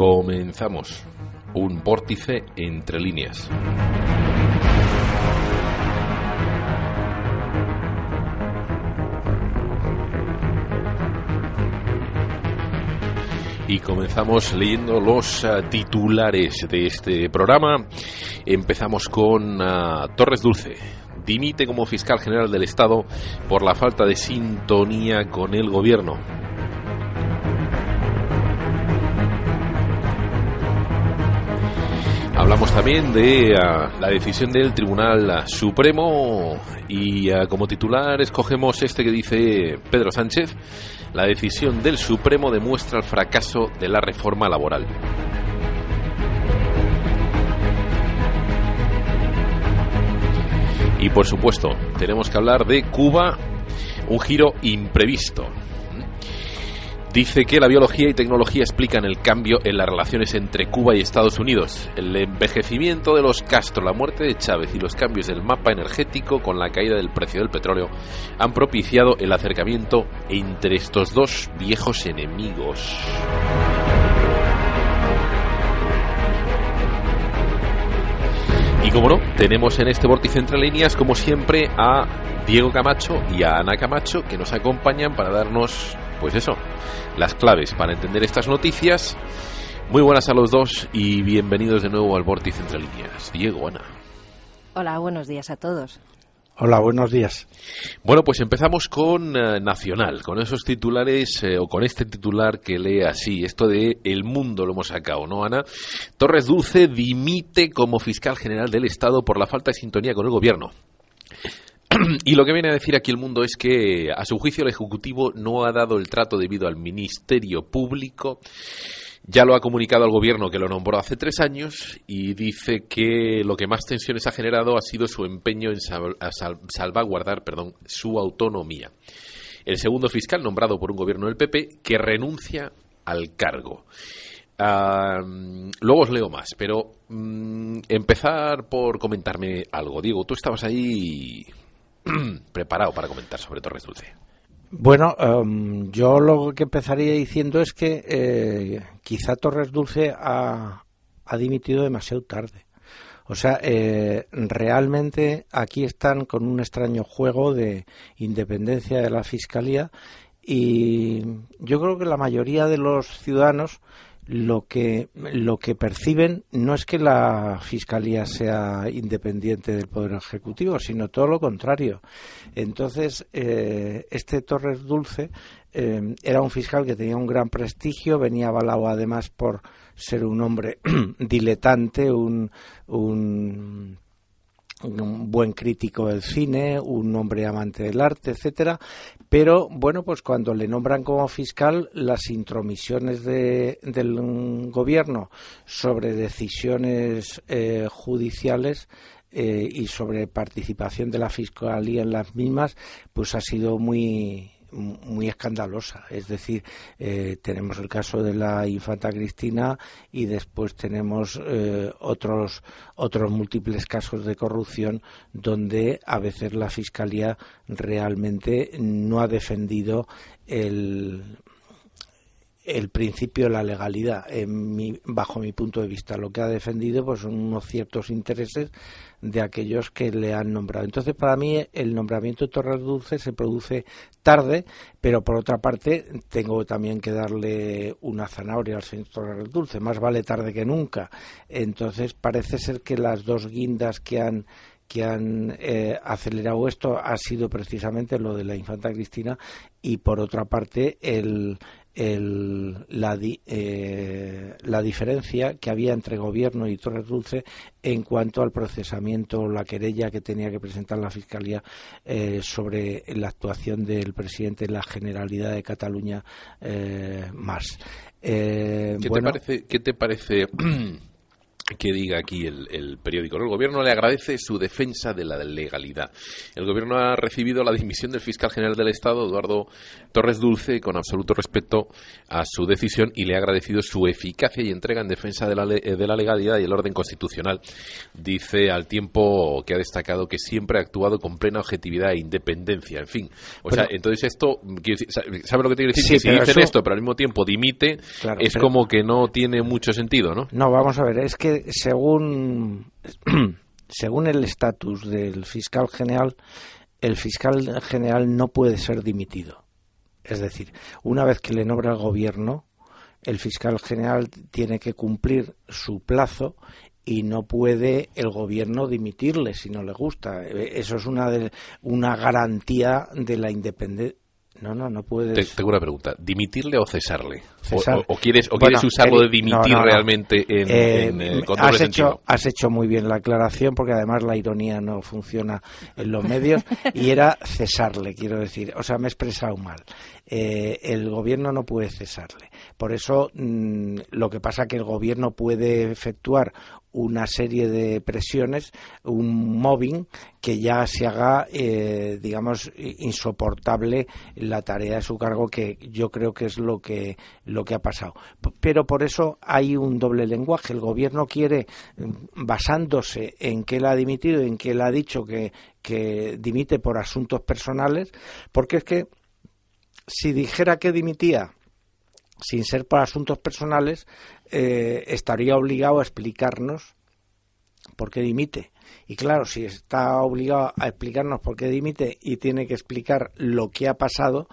Comenzamos. Un vórtice entre líneas. y comenzamos leyendo los uh, titulares de este programa. Empezamos con uh, Torres Dulce. Dimite como fiscal general del Estado por la falta de sintonía con el gobierno. Hablamos también de uh, la decisión del Tribunal Supremo y uh, como titular escogemos este que dice Pedro Sánchez, la decisión del Supremo demuestra el fracaso de la reforma laboral. Y por supuesto, tenemos que hablar de Cuba, un giro imprevisto. Dice que la biología y tecnología explican el cambio en las relaciones entre Cuba y Estados Unidos. El envejecimiento de los Castro, la muerte de Chávez y los cambios del mapa energético con la caída del precio del petróleo han propiciado el acercamiento entre estos dos viejos enemigos. Y como no, tenemos en este vórtice entre líneas, como siempre, a Diego Camacho y a Ana Camacho que nos acompañan para darnos, pues eso, las claves para entender estas noticias. Muy buenas a los dos y bienvenidos de nuevo al vórtice entre líneas. Diego, Ana. Hola, buenos días a todos. Hola, buenos días. Bueno, pues empezamos con uh, Nacional, con esos titulares eh, o con este titular que lee así, esto de El Mundo lo hemos sacado, ¿no, Ana? Torres Dulce dimite como fiscal general del Estado por la falta de sintonía con el gobierno. Y lo que viene a decir aquí el mundo es que, a su juicio, el Ejecutivo no ha dado el trato debido al Ministerio Público ya lo ha comunicado al gobierno que lo nombró hace tres años y dice que lo que más tensiones ha generado ha sido su empeño en sal sal salvaguardar perdón, su autonomía. El segundo fiscal nombrado por un gobierno del PP que renuncia al cargo. Luego os leo más, pero um, empezar por comentarme algo. Diego, tú estabas ahí preparado para comentar sobre Torres Dulce. Bueno, um, yo lo que empezaría diciendo es que eh, quizá Torres Dulce ha, ha, dimitido demasiado tarde. O sea, eh, realmente aquí están con un extraño juego de independencia de la Fiscalía y yo creo que la mayoría de los ciudadanos lo que lo que perciben no es que la fiscalía sea independiente del poder ejecutivo sino todo lo contrario. Entonces eh, este Torres Dulce eh, era un fiscal que tenía un gran prestigio venía avalado además por ser un hombre diletante un, un un buen crítico del cine, un hombre amante del arte, etcétera, pero bueno, pues cuando le nombran como fiscal, las intromisiones de, del gobierno sobre decisiones eh, judiciales eh, y sobre participación de la fiscalía en las mismas, pues ha sido muy muy escandalosa. Es decir, eh, tenemos el caso de la infanta Cristina y después tenemos eh, otros, otros múltiples casos de corrupción donde a veces la Fiscalía realmente no ha defendido el, el principio de la legalidad, en mi, bajo mi punto de vista. Lo que ha defendido pues, son unos ciertos intereses de aquellos que le han nombrado. Entonces, para mí, el nombramiento de Torres Dulce se produce tarde, pero por otra parte, tengo también que darle una zanahoria al señor Torres Dulce. Más vale tarde que nunca. Entonces, parece ser que las dos guindas que han que han eh, acelerado esto ha sido precisamente lo de la infanta Cristina y por otra parte el, el, la, eh, la, diferencia que había entre gobierno y Torres Dulce en cuanto al procesamiento, la querella que tenía que presentar la Fiscalía eh, sobre la actuación del presidente de la Generalidad de Cataluña eh, más. ¿Qué, bueno, te parece, ¿Qué te parece que diga aquí el, periódico. El gobierno le agradece su defensa de la legalidad. El gobierno ha recibido la dimisión del fiscal general del Estado, Eduardo Torres Dulce, con absoluto respeto a su decisión y le ha agradecido su eficacia y entrega en defensa de la, de la legalidad y el orden constitucional. Dice al tiempo que ha destacado que siempre ha actuado con plena objetividad e independencia. En fin, o sea, entonces esto, ¿sabe lo que que decir? que si dicen esto, pero al mismo tiempo dimite, es como que no tiene mucho sentido, ¿no? No, vamos a ver, es que según, según el estatus del fiscal general, el fiscal general no puede ser dimitido. Es decir, una vez que le nombra el gobierno, el fiscal general tiene que cumplir su plazo y no puede el gobierno dimitirle si no le gusta. Eso es una, de, una garantía de la independencia no, no, no puedes. tengo una pregunta. ¿Dimitirle o cesarle? O, quieres, o quieres usarlo de dimitir realmente en, eh, en, has hecho, has hecho muy bien la aclaración porque además la ironía no funciona en los medios y era cesarle, quiero decir. O sea, me he expresado mal. Eh, el gobierno no puede cesarle. Por eso, mm, lo que pasa es que el gobierno puede efectuar una serie de presiones, un mobbing que ya se haga, eh, digamos, insoportable la tarea de su cargo, que yo creo que es lo que, lo que ha pasado. Pero por eso hay un doble lenguaje. El gobierno quiere, mm, basándose en que él ha dimitido, en que él ha dicho que, que dimite por asuntos personales, porque es que si dijera que dimitía sin ser por asuntos personales, eh, estaría obligado a explicarnos por qué dimite. Y claro, si está obligado a explicarnos por qué dimite y tiene que explicar lo que ha pasado,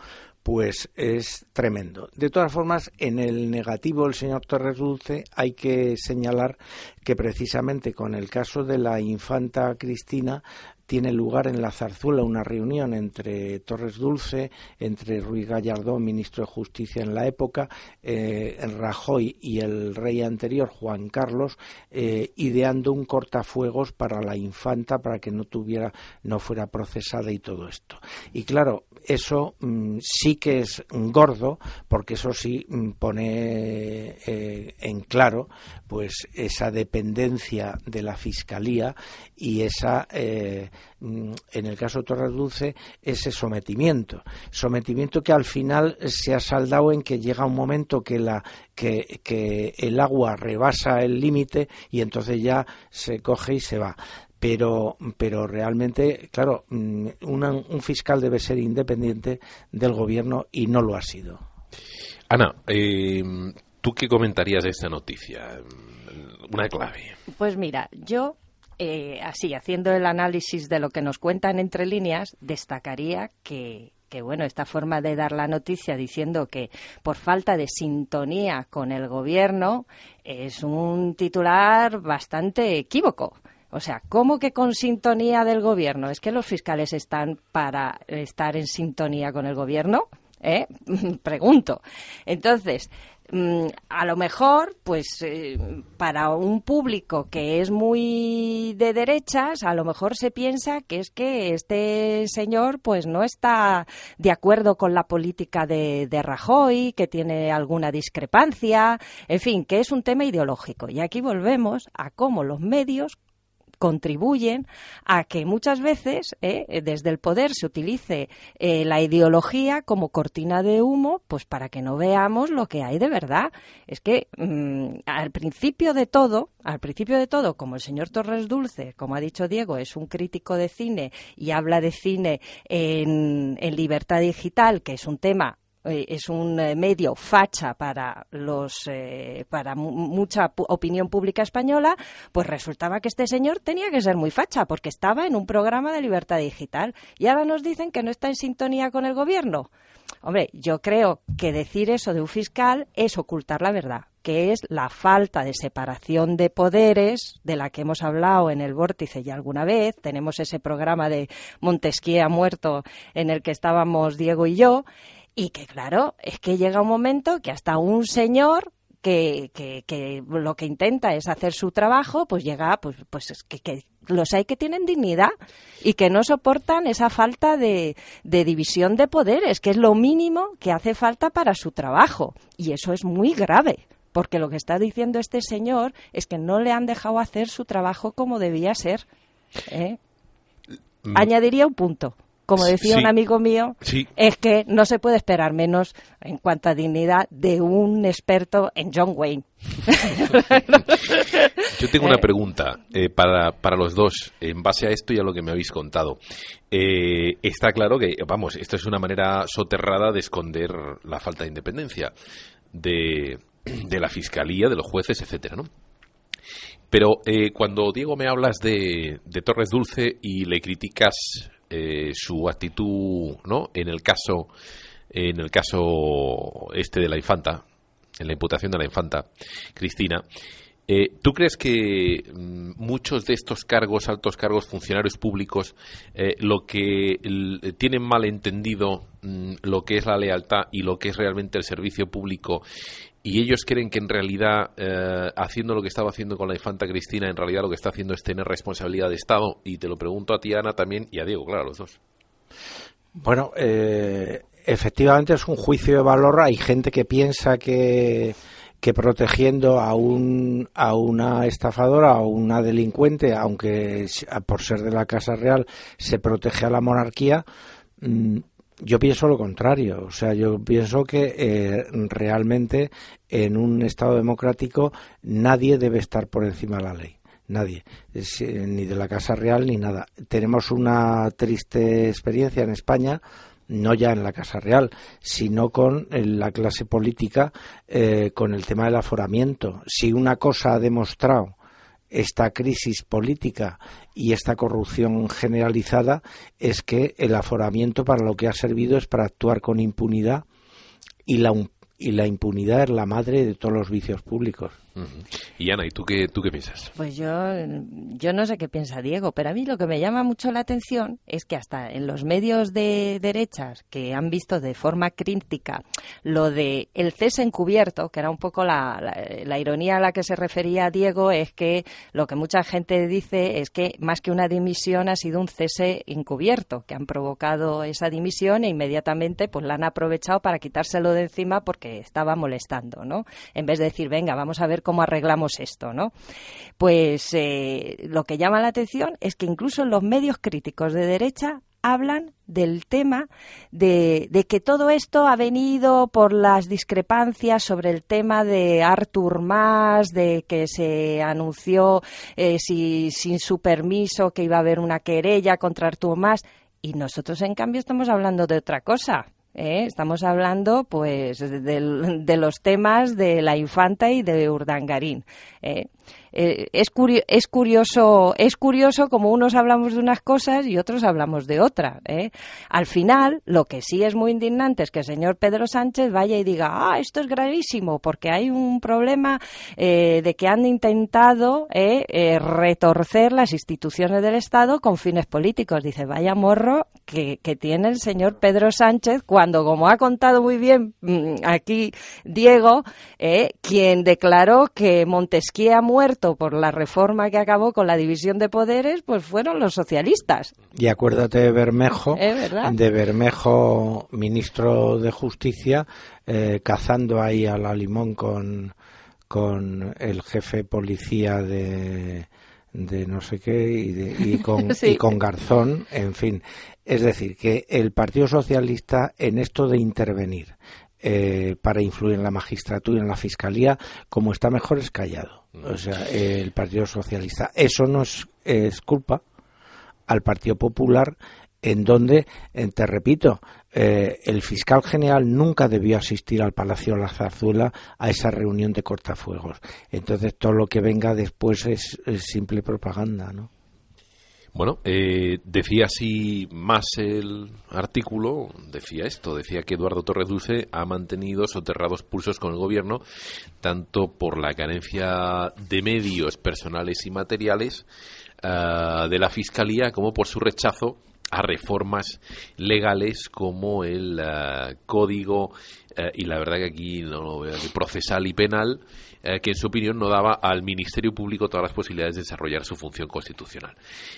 pues es tremendo. De todas formas, en el negativo del señor Torres Dulce hay que señalar que precisamente con el caso de la infanta Cristina tiene lugar en la zarzuela una reunión entre Torres Dulce, entre Ruiz Gallardón, ministro de Justicia en la época, eh, Rajoy y el rey anterior, Juan Carlos, eh, ideando un cortafuegos para la infanta para que no tuviera, no fuera procesada y todo esto. Y claro, eso mm, sí que es gordo, porque eso sí mm, pone eh, en claro pues esa dependencia de la fiscalía y esa eh, en el caso de Torres Dulce ese sometimiento sometimiento que al final se ha saldado en que llega un momento que la que, que el agua rebasa el límite y entonces ya se coge y se va pero, pero realmente, claro, mm, un fiscal debe ser independiente del gobierno y no lo ha sido. Ana, eh, ¿tú qué comentarías de esta noticia? Una clave. Pues mira, yo eh, así, haciendo el análisis de lo que nos cuentan entre líneas, destacaría que, que, bueno, esta forma de dar la noticia diciendo que por falta de sintonía con el gobierno es un titular bastante equívoco. O sea, ¿cómo que con sintonía del gobierno? ¿Es que los fiscales están para estar en sintonía con el gobierno? ¿Eh? Pregunto. Entonces, a lo mejor, pues eh, para un público que es muy de derechas, a lo mejor se piensa que es que este señor pues no está de acuerdo con la política de, de Rajoy, que tiene alguna discrepancia, en fin, que es un tema ideológico. Y aquí volvemos a cómo los medios contribuyen a que muchas veces eh, desde el poder se utilice eh, la ideología como cortina de humo, pues para que no veamos lo que hay de verdad. Es que mm, al principio de todo, al principio de todo, como el señor Torres Dulce, como ha dicho Diego, es un crítico de cine y habla de cine en, en libertad digital, que es un tema es un eh, medio facha para los eh, para mucha opinión pública española, pues resultaba que este señor tenía que ser muy facha porque estaba en un programa de libertad digital y ahora nos dicen que no está en sintonía con el gobierno. Hombre, yo creo que decir eso de un fiscal es ocultar la verdad, que es la falta de separación de poderes de la que hemos hablado en el vórtice ya alguna vez. Tenemos ese programa de Montesquieu muerto en el que estábamos Diego y yo y que claro, es que llega un momento que hasta un señor que, que, lo que intenta es hacer su trabajo, pues llega, pues, pues que, que los hay que tienen dignidad y que no soportan esa falta de, de, división de poderes, que es lo mínimo que hace falta para su trabajo. Y eso es muy grave porque lo que está diciendo este señor es que no le han dejado hacer su trabajo como debía ser. ¿eh? Mm. Añadiría un punto como decía un amigo mío, es que no se puede esperar menos en cuanto a dignidad de un experto en John Wayne. Yo tengo una eh. pregunta eh, para, para los dos, en base a esto y a lo que me habéis contado. Eh, está claro que, vamos, esto es una manera soterrada de esconder la falta de independencia de, de la fiscalía, de los jueces, etcétera, ¿no? Pero cuando Diego me hablas de, de Torres Dulce y le criticas eh, su actitud, ¿no? En el caso, en el caso este de la infanta, en la imputación de la infanta Cristina. Eh, ¿Tú crees que mm, muchos de estos cargos, altos cargos, funcionarios públicos, eh, lo que tienen mal entendido mm, lo que es la lealtad y lo que es realmente el servicio público y ellos creen que en realidad, eh, haciendo lo que estaba haciendo con la infanta Cristina, en realidad lo que está haciendo es tener responsabilidad de Estado. Y te lo pregunto a ti, Ana, también, y a Diego, claro, los dos. Bueno, eh, efectivamente es un juicio de valor. Hay gente que piensa que, que protegiendo a, un, a una estafadora o una delincuente, aunque por ser de la Casa Real se protege a la monarquía, mm, yo pienso lo contrario, o sea, yo pienso que eh, realmente en un Estado democrático nadie debe estar por encima de la ley, nadie, eh, ni de la Casa Real ni nada. Tenemos una triste experiencia en España, no ya en la Casa Real, sino con eh, la clase política, con el tema del aforamiento. Si una cosa ha demostrado esta crisis política y esta corrupción generalizada es que el aforamiento para lo que ha servido es para actuar con impunidad y la, y la impunidad es la madre de todos los vicios públicos. Y Ana, ¿y tú qué, tú qué piensas? Pues yo, yo no sé qué piensa Diego, pero a mí lo que me llama mucho la atención es que hasta en los medios de derechas que han visto de forma crítica lo de el cese encubierto, que era un poco la, la, ironía a la que se refería Diego, es que lo que mucha gente dice es que más que una dimisión ha sido un cese encubierto, que han provocado esa dimisión e inmediatamente pues la han aprovechado para quitárselo de encima porque estaba molestando, ¿no? En vez de decir, venga, vamos a ver cómo arreglamos esto, ¿no? Pues eh, lo que llama la atención es que incluso los medios críticos de derecha hablan del tema de, que todo esto ha venido por las discrepancias sobre el tema de Artur Mas, de que se anunció eh, si, sin su permiso que iba a haber una querella contra Artur Mas. Y nosotros, en cambio, estamos hablando de otra cosa. ¿Eh? Estamos hablando, pues, de, los temas de la infanta y de Urdangarín. ¿eh? Eh, es, es, curioso, es curioso como unos hablamos de unas cosas y otros hablamos de otras. ¿eh? Al final, lo que sí es muy indignante es que el señor Pedro Sánchez vaya y diga, ah, esto es gravísimo, porque hay un problema eh, de que han intentado retorcer las instituciones del Estado con fines políticos. Dice, vaya morro que, que tiene el señor Pedro Sánchez cuando, como ha contado muy bien mm, aquí Diego, quien declaró que Montesquieu ha muerto por la reforma que acabó con la división de poderes, pues fueron los socialistas. Y acuérdate de Bermejo, de Bermejo, ministro de Justicia, eh, cazando ahí a la limón con, con el jefe policía de, de no sé qué y, y, con, y con Garzón, en fin. Es decir, que el Partido Socialista en esto de intervenir eh, para influir en la magistratura y en la fiscalía, como está mejor es callado. O sea, el Partido Socialista. Eso no es, culpa al Partido Popular, en donde, te repito, eh, el fiscal general nunca debió asistir al Palacio de la Zarzuela a esa reunión de cortafuegos. Entonces, todo lo que venga después es, es simple propaganda, ¿no? Bueno, eh, decía así más el artículo, decía esto, decía que Eduardo Torres Dulce ha mantenido soterrados pulsos con el gobierno, tanto por la carencia de medios personales y materiales uh, de la Fiscalía como por su rechazo a reformas legales como el uh, Código, uh, y la verdad que aquí no lo veo, procesal y penal, eh, que en su opinión no daba al Ministerio Público todas las posibilidades de desarrollar su función constitucional.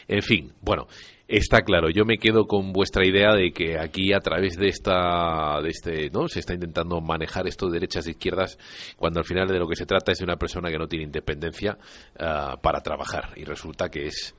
En fin, bueno, Está claro, yo me quedo con vuestra idea de que aquí a través de esta, de este, ¿no? Se está intentando manejar esto de derechas e izquierdas cuando al final de lo que se trata es de una persona que no tiene independencia uh, para trabajar y resulta que es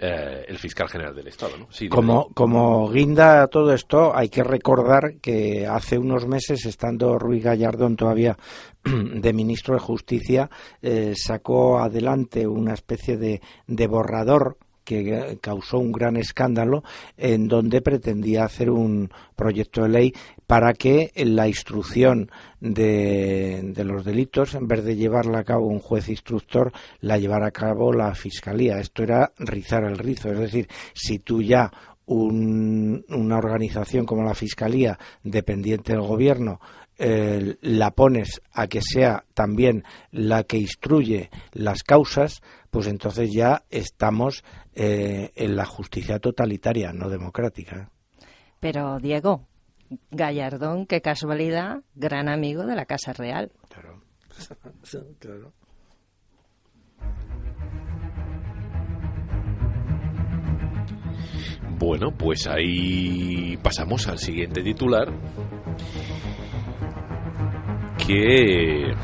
uh, el fiscal general del Estado, ¿no? Sí, como, como guinda a todo esto, hay que recordar que hace unos meses, estando Ruiz Gallardón todavía de ministro de Justicia, eh, sacó adelante una especie de, de borrador que causó un gran escándalo en donde pretendía hacer un proyecto de ley para que la instrucción de, los delitos, en vez de llevarla a cabo un juez instructor, la llevara a cabo la Fiscalía. Esto era rizar el rizo. Es decir, si tú ya una organización como la Fiscalía, dependiente del Gobierno, eh, la pones a que sea también la que instruye las causas, pues entonces ya estamos eh, en la justicia totalitaria, no democrática. Pero, Diego, Gallardón, qué casualidad, gran amigo de la Casa Real. Claro, claro. Bueno, pues ahí pasamos al siguiente titular que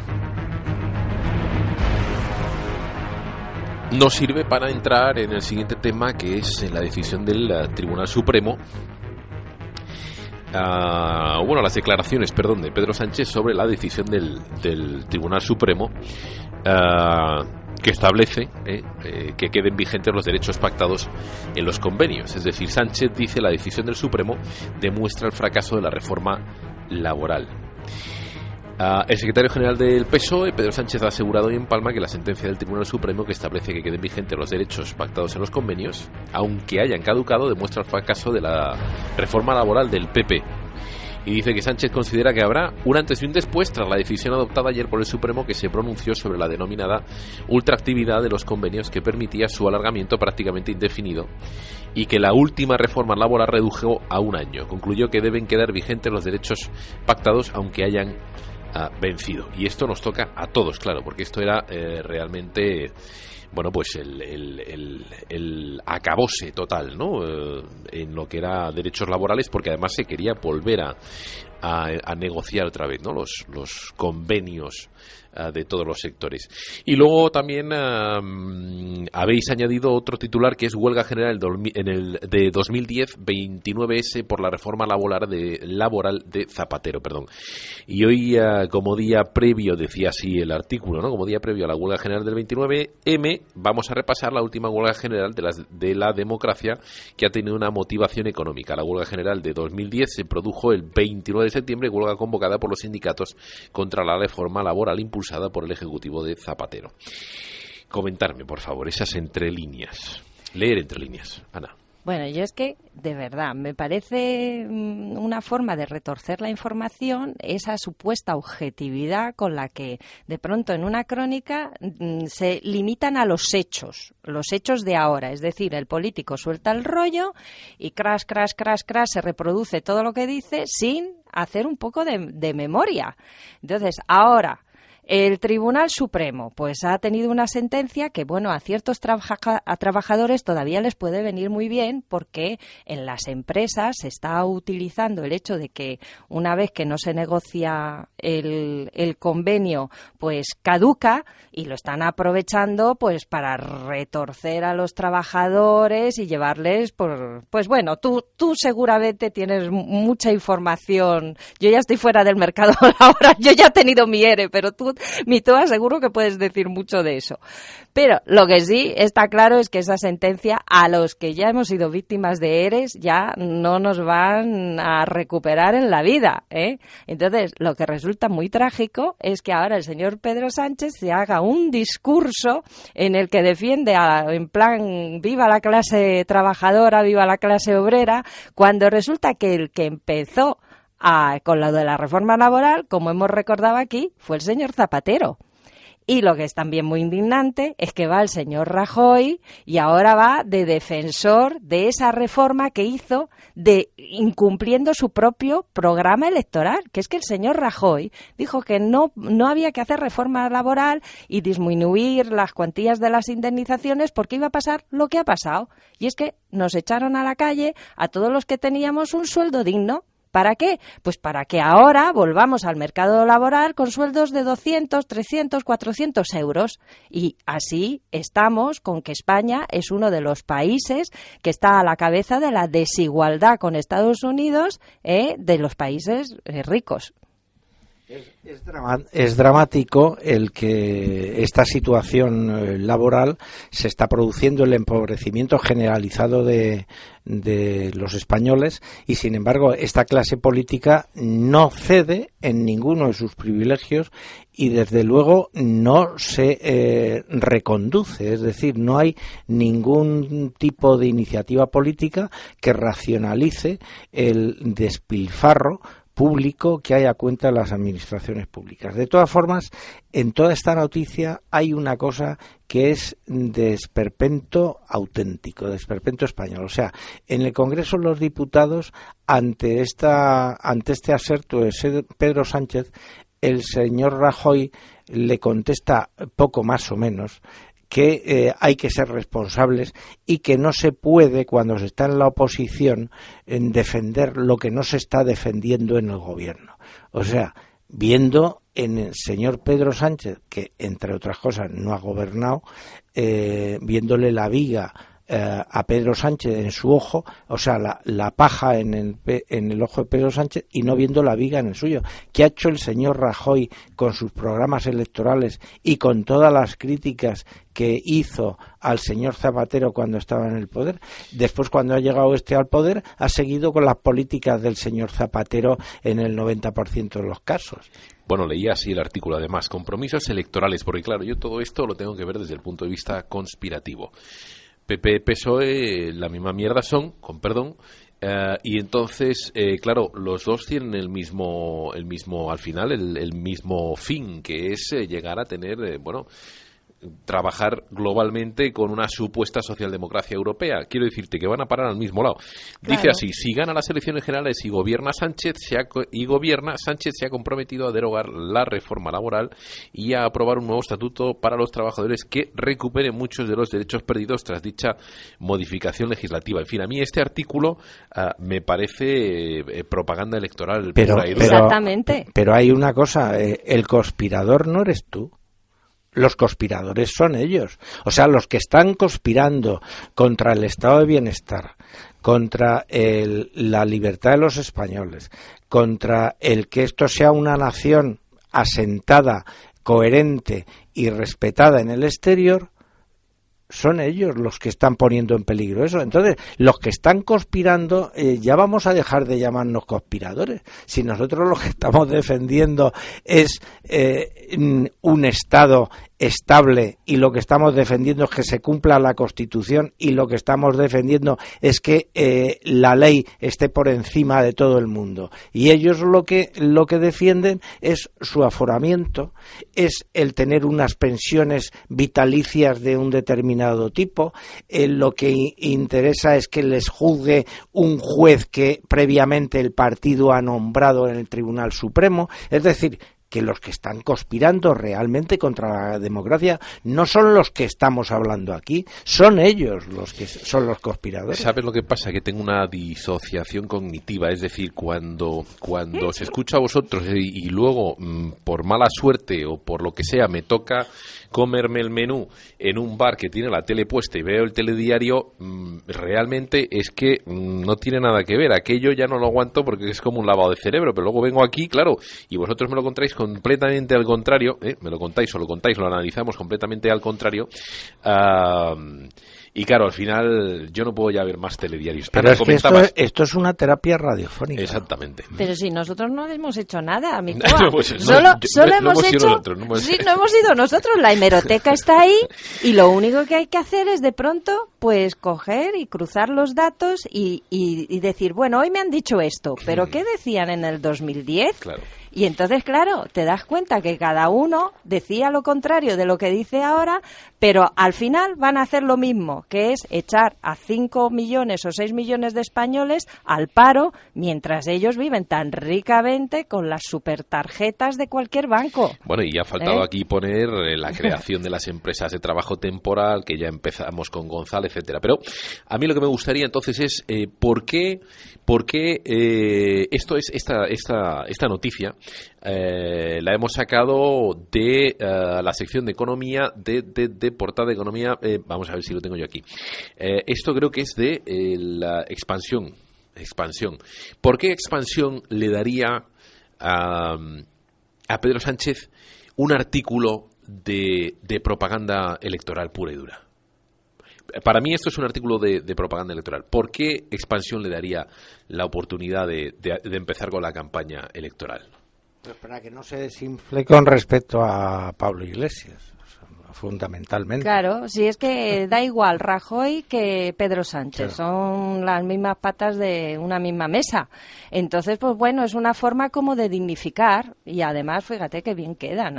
nos sirve para entrar en el siguiente tema que es la decisión del eh, Tribunal Supremo Uh, bueno, las declaraciones, perdón, de Pedro Sánchez sobre la decisión del, Tribunal Supremo uh, que establece eh, eh, que queden vigentes los derechos pactados en los convenios. Es decir, Sánchez dice la decisión del Supremo demuestra el fracaso de la reforma laboral. Uh, el secretario general del PSOE, Pedro Sánchez, ha asegurado hoy en Palma que la sentencia del Tribunal Supremo que establece que queden vigentes los derechos pactados en los convenios, aunque hayan caducado, demuestra el fracaso de la reforma laboral del PP. Y dice que Sánchez considera que habrá un antes y un después tras la decisión adoptada ayer por el Supremo que se pronunció sobre la denominada ultraactividad de los convenios que permitía su alargamiento prácticamente indefinido y que la última reforma laboral redujo a un año. Concluyó que deben quedar vigentes los derechos pactados aunque hayan vencido. Y esto nos toca a todos, claro, porque esto era eh, realmente bueno, pues el, acabose total, ¿no? Eh, en lo que era derechos laborales, porque además se quería volver a, a, negociar otra vez, ¿no? Los, convenios de todos los sectores. Y luego también habéis añadido otro titular que es huelga general en el de 2010 29S por la reforma laboral de, laboral de Zapatero, perdón. Y hoy ah, como día previo decía así el artículo, ¿no? Como día previo a la huelga general del 29M vamos a repasar la última huelga general de la, de la democracia que ha tenido una motivación económica. La huelga general de 2010 se produjo el 29 de septiembre, huelga convocada por los sindicatos contra la reforma laboral impulsada impulsada por el Ejecutivo de Zapatero. Comentarme, por favor, esas entre líneas. Leer entre líneas. Ana. Bueno, yo es que, de verdad, me parece mm, una forma de retorcer la información esa supuesta objetividad con la que de pronto en una crónica mm, se limitan a los hechos, los hechos de ahora. Es decir, el político suelta el rollo y crash, crash, crash, crash, se reproduce todo lo que dice sin hacer un poco de, de memoria. Entonces, ahora el Tribunal Supremo, pues ha tenido una sentencia que, bueno, a ciertos trabajadores todavía les puede venir muy bien porque en las empresas se está utilizando el hecho de que una vez que no se negocia el, el convenio, pues caduca y lo están aprovechando, pues para retorcer a los trabajadores y llevarles por, pues bueno, tú, tú seguramente tienes mucha información. Yo ya estoy fuera del mercado ahora, yo ya he tenido mi ERE, pero tú mi toa seguro que puedes decir mucho de eso. Pero lo que sí está claro es que esa sentencia a los que ya hemos sido víctimas de ERES ya no nos van a recuperar en la vida. ¿eh? Entonces, lo que resulta muy trágico es que ahora el señor Pedro Sánchez se haga un discurso en el que defiende en plan viva la clase trabajadora, viva la clase obrera, cuando resulta que el que empezó con lo de la reforma laboral, como hemos recordado aquí, fue el señor Zapatero. Y lo que es también muy indignante es que va el señor Rajoy y ahora va de defensor de esa reforma que hizo de incumpliendo su propio programa electoral, que es que el señor Rajoy dijo que no, no había que hacer reforma laboral y disminuir las cuantías de las indemnizaciones porque iba a pasar lo que ha pasado. Y es que nos echaron a la calle a todos los que teníamos un sueldo digno ¿Para qué? Pues para que ahora volvamos al mercado laboral con sueldos de 200, 300, 400 euros. Y así estamos con que España es uno de los países que está a la cabeza de la desigualdad con Estados Unidos eh, de los países eh, ricos. Es, dramático el que esta situación eh, laboral se está produciendo el empobrecimiento generalizado de, de los españoles y sin embargo esta clase política no cede en ninguno de sus privilegios y desde luego no se eh, reconduce, es decir, no hay ningún tipo de iniciativa política que racionalice el despilfarro público que haya cuenta de las administraciones públicas. De todas formas, en toda esta noticia hay una cosa que es de esperpento auténtico, de esperpento español. O sea, en el Congreso los Diputados, ante, esta, ante este aserto de Pedro Sánchez, el señor Rajoy le contesta poco más o menos que eh, hay que ser responsables y que no se puede, cuando se está en la oposición, en defender lo que no se está defendiendo en el gobierno. O sea, viendo en el señor Pedro Sánchez, que entre otras cosas no ha gobernado, eh, viéndole la viga eh, a Pedro Sánchez en su ojo, o sea, la, paja en el, en el ojo de Pedro Sánchez y no viendo la viga en el suyo. ¿Qué ha hecho el señor Rajoy con sus programas electorales y con todas las críticas que hizo al señor Zapatero cuando estaba en el poder? Después, cuando ha llegado este al poder, ha seguido con las políticas del señor Zapatero en el 90% de los casos. Bueno, leía así el artículo, además, compromisos electorales, porque claro, yo todo esto lo tengo que ver desde el punto de vista conspirativo. PP PSOE la misma mierda son, con perdón, eh, y entonces, eh, claro, los dos tienen el mismo, el mismo, al final, el, mismo fin, que es eh, llegar a tener, bueno, trabajar globalmente con una supuesta socialdemocracia europea. Quiero decirte que van a parar al mismo lado. Dice así, si gana las elecciones generales y gobierna Sánchez, se ha, y gobierna, Sánchez se ha comprometido a derogar la reforma laboral y a aprobar un nuevo estatuto para los trabajadores que recupere muchos de los derechos perdidos tras dicha modificación legislativa. En fin, a mí este artículo ah, me parece eh, propaganda electoral. Pero, Exactamente. Pero hay una cosa, eh, el conspirador no eres tú los conspiradores son ellos. O sea, los que están conspirando contra el estado de bienestar, contra la libertad de los españoles, contra el que esto sea una nación asentada, coherente y respetada en el exterior, son ellos los que están poniendo en peligro eso. Entonces, los que están conspirando, eh, ya vamos a dejar de llamarnos conspiradores. Si nosotros lo que estamos defendiendo es eh, un Estado estable y lo que estamos defendiendo es que se cumpla la Constitución y lo que estamos defendiendo es que eh, la ley esté por encima de todo el mundo. Y ellos lo que, lo que defienden es su aforamiento, es el tener unas pensiones vitalicias de un determinado tipo, eh, lo que interesa es que les juzgue un juez que previamente el partido ha nombrado en el Tribunal Supremo. Es decir, que los que están conspirando realmente contra la democracia no son los que estamos hablando aquí, son ellos los que son los conspiradores. ¿Sabes lo que pasa? Que tengo una disociación cognitiva, es decir, cuando, cuando se escucha a vosotros y, luego, mm, por mala suerte o por lo que sea, me toca comerme el menú en un bar que tiene la tele puesta y veo el telediario, mm, realmente es que mm, no tiene nada que ver. Aquello ya no lo aguanto porque es como un lavado de cerebro, pero luego vengo aquí, claro, y vosotros me lo contáis completamente al contrario, ¿eh? me lo contáis o lo contáis, lo analizamos completamente al contrario. y claro, al final yo no puedo ya ver más telediarios. Pero es que esto, es una terapia radiofónica. Exactamente. Pero si nosotros no hemos hecho nada, mi pues solo, solo hemos hecho... no sí, no hemos ido nosotros. La hemeroteca está ahí y lo único que hay que hacer es de pronto pues coger y cruzar los datos y, y, y decir, bueno, hoy me han dicho esto, pero ¿qué decían en el 2010? Claro Y entonces, claro, te das cuenta que cada uno decía lo contrario de lo que dice ahora, pero al final van a hacer lo mismo, que es echar a 5 millones o 6 millones de españoles al paro mientras ellos viven tan ricamente con las supertarjetas de cualquier banco. Bueno, y ha faltado ¿Eh? aquí poner eh, la creación de las empresas de trabajo temporal, que ya empezamos con González, etcétera. Pero a mí lo que me gustaría entonces es eh, por qué, por qué eh, esto es esta, esta, esta noticia eh, la hemos sacado de eh, la sección de economía, de, de, portada de economía. eh, vamos a ver si lo tengo yo aquí. Esto creo que es de la expansión. Expansión. ¿Por qué expansión le daría a, a Pedro Sánchez un artículo de, de propaganda electoral pura y dura? Para mí esto es un artículo de, propaganda electoral. ¿Por qué expansión le daría la oportunidad de, de- empezar con la campaña electoral? Pues para que no se desinfle con respecto a Pablo Iglesias, fundamentalmente. Claro, si es que da igual Rajoy que Pedro Sánchez, son las mismas patas de una misma mesa. Entonces, pues bueno, es una forma como de dignificar y además, fíjate que bien quedan.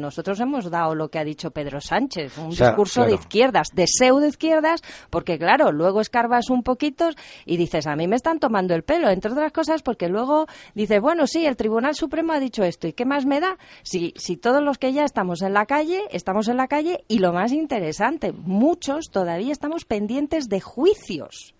Nosotros hemos dado lo que ha dicho Pedro Sánchez, un O sea, discurso de izquierdas, de pseudo izquierdas, porque claro, luego escarbas un poquito y dices, a mí me están tomando el pelo, entre otras cosas porque luego dices, bueno, sí, el Tribunal Supremo ha dicho esto, ¿y qué más me da? Si, si todos los que ya estamos en la calle, estamos en la calle y lo más interesante, muchos todavía estamos pendientes de juicios,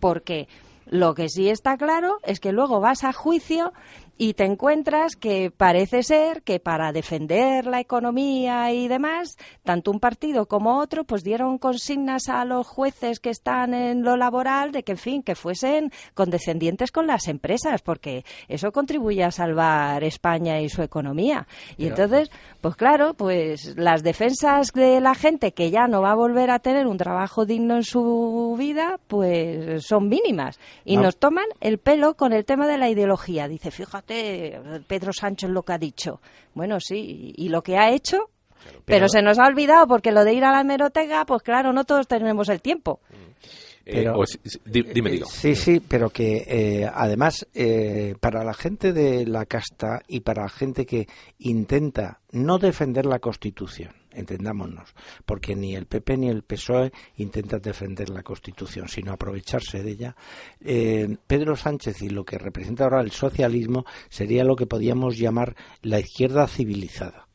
porque lo que sí está claro es que luego vas a juicio y te encuentras que parece ser que para defender la economía y demás, tanto un partido como otro, pues dieron consignas a los jueces que están en lo laboral de que, en fin, que fuesen condescendientes con las empresas, porque eso contribuye a salvar España y su economía. Y entonces, pues claro, pues las defensas de la gente que ya no va a volver a tener un trabajo digno en su vida, pues son mínimas. Y No. nos toman el pelo con el tema de la ideología. Dice, fíjate, Pedro Sánchez lo que ha dicho. Bueno, sí, y lo que ha hecho, pero, pero- se nos ha olvidado porque lo de ir a la hemeroteca, pues claro, no todos tenemos el tiempo. Eh, Pero- dime, Eh, digo. Sí, sí, pero que eh, además eh, para la gente de la casta y para la gente que intenta no defender la Constitución, entendámonos, porque ni el PP ni el PSOE intentan defender la Constitución, sino aprovecharse de ella, eh, Pedro Sánchez y lo que representa ahora el socialismo sería lo que podíamos llamar la izquierda civilizada.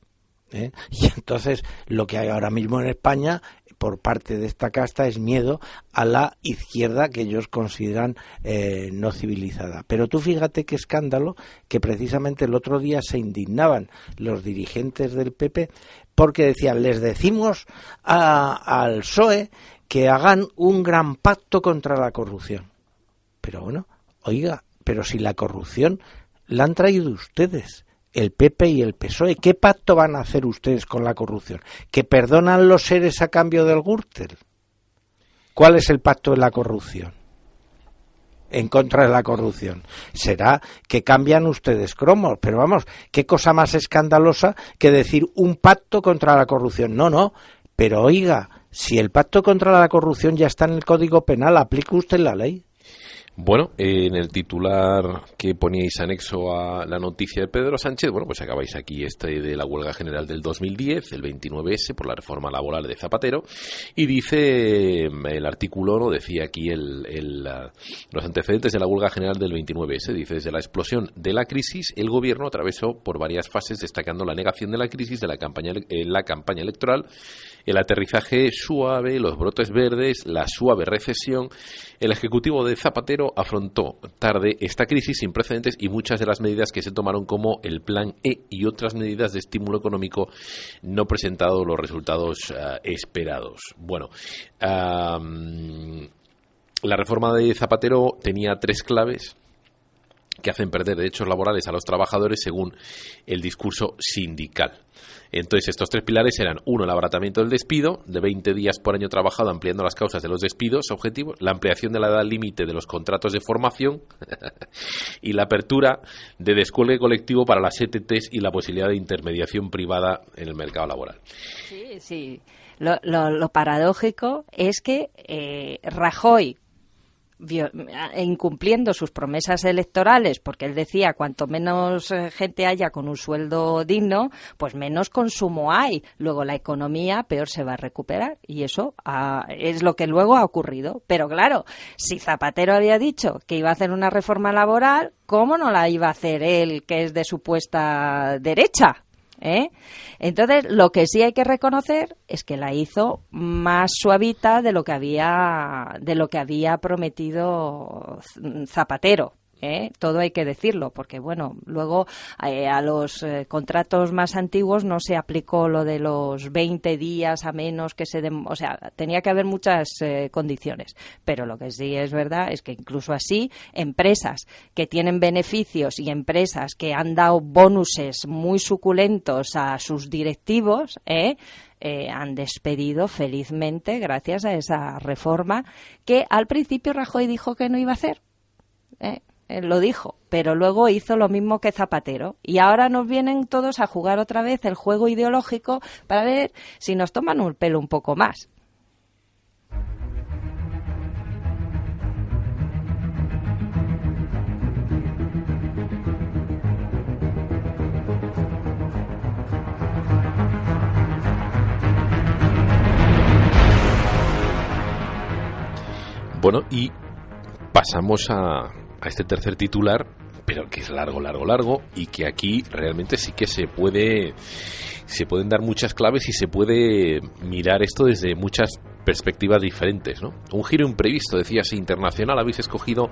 ¿eh? Y entonces lo que hay ahora mismo en España por parte de esta casta es miedo a la izquierda que ellos consideran eh, no civilizada. Pero tú fíjate qué escándalo que precisamente el otro día se indignaban los dirigentes del PP porque decían, les decimos a- al PSOE que hagan un gran pacto contra la corrupción. Pero bueno, oiga, pero si la corrupción la han traído ustedes, el PP y el PSOE, ¿qué pacto van a hacer ustedes con la corrupción? ¿Que perdonan los seres a cambio del Gürtel? ¿Cuál es el pacto de la corrupción? En contra de la corrupción. Será que cambian ustedes cromos, pero vamos, qué cosa más escandalosa que decir un pacto contra la corrupción. No, no, pero oiga, si el pacto contra la corrupción ya está en el Código Penal, aplique usted la ley. Bueno, en el titular que poníais anexo a la noticia de Pedro Sánchez, bueno, pues acabáis aquí este de la huelga general del 2010, el 29S, por la reforma laboral de Zapatero, y dice eh, el artículo, ¿no? decía aquí el, los antecedentes de la huelga general del 29S, dice, desde la explosión de la crisis, el gobierno atravesó por varias fases, destacando la negación de la crisis de la campaña, eh, la campaña electoral, el aterrizaje suave, los brotes verdes, la suave recesión. El Ejecutivo de Zapatero afrontó tarde esta crisis sin precedentes y muchas de las medidas que se tomaron como el Plan E y otras medidas de estímulo económico no presentado los resultados ah, esperados. Bueno, am, la reforma de Zapatero tenía tres claves que hacen perder derechos laborales a los trabajadores según el discurso sindical. Entonces, estos tres pilares eran, uno, el abaratamiento del despido, de 20 días por año trabajado, ampliando las causas de los despidos objetivos, la ampliación de la edad límite de los contratos de formación y la apertura de descuelgue colectivo para las ETTs y la posibilidad de intermediación privada en el mercado laboral. Sí, sí. Lo, paradójico es que eh, Rajoy incumpliendo sus promesas electorales, porque él decía cuanto menos eh, gente haya con un sueldo digno, pues menos consumo hay. Luego la economía peor se va a recuperar y eso es lo que luego ha ocurrido. Pero claro, si Zapatero había dicho que iba a hacer una reforma laboral, ¿cómo no la iba a hacer él, que es de supuesta derecha? ¿Eh? Entonces, lo que sí hay que reconocer es que la hizo más suavita de lo que había, de lo que había prometido Zapatero. ¿Eh? todo hay que decirlo, porque bueno, luego eh, a los eh, contratos más antiguos no se aplicó lo de los 20 días a menos que se, o sea, tenía que haber muchas condiciones, pero lo que sí es verdad es que incluso así empresas que tienen beneficios y empresas que han dado bonuses muy suculentos a sus directivos, han despedido felizmente gracias a esa reforma que al principio Rajoy dijo que no iba a hacer. ¿eh? Lo dijo, pero luego hizo lo mismo que Zapatero. Y ahora nos vienen todos a jugar otra vez el juego ideológico para ver si nos toman un pelo un poco más. Bueno, y pasamos a, este tercer titular, pero que es largo, largo, largo, y que aquí realmente sí que se puede, se pueden dar muchas claves y se puede mirar esto desde muchas perspectivas diferentes, ¿no? Un giro imprevisto, decía así, internacional, habéis escogido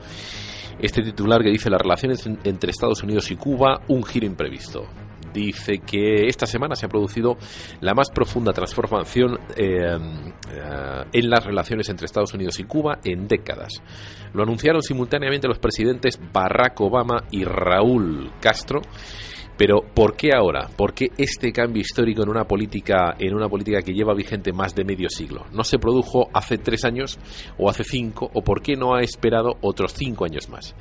este titular que dice las relaciones entre Estados Unidos y Cuba, un giro imprevisto dice que esta semana se ha producido la más profunda transformación eh, eh, en las relaciones entre Estados Unidos y Cuba en décadas. Lo anunciaron simultáneamente los presidentes Barack Obama y Raúl Castro. Pero ¿por qué ahora? ¿Por qué este cambio histórico en una política en una política que lleva vigente más de medio siglo? ¿No se produjo hace tres años o hace cinco o por qué no ha esperado otros cinco años más?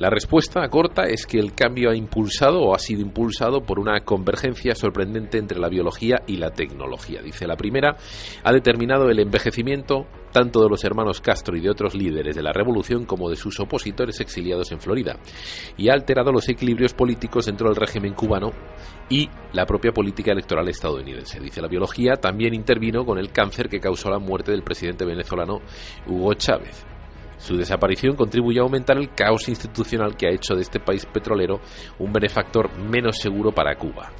La respuesta corta es que el cambio ha impulsado o ha sido impulsado por una convergencia sorprendente entre la biología y la tecnología. Dice la primera, ha determinado el envejecimiento tanto de los hermanos Castro y de otros líderes de la revolución como de sus opositores exiliados en Florida, y ha alterado los equilibrios políticos dentro del régimen cubano y la propia política electoral estadounidense. Dice la biología, también intervino con el cáncer que causó la muerte del presidente venezolano Hugo Chávez. Su desaparición contribuye a aumentar el caos institucional que ha hecho de este país petrolero un benefactor menos seguro para Cuba.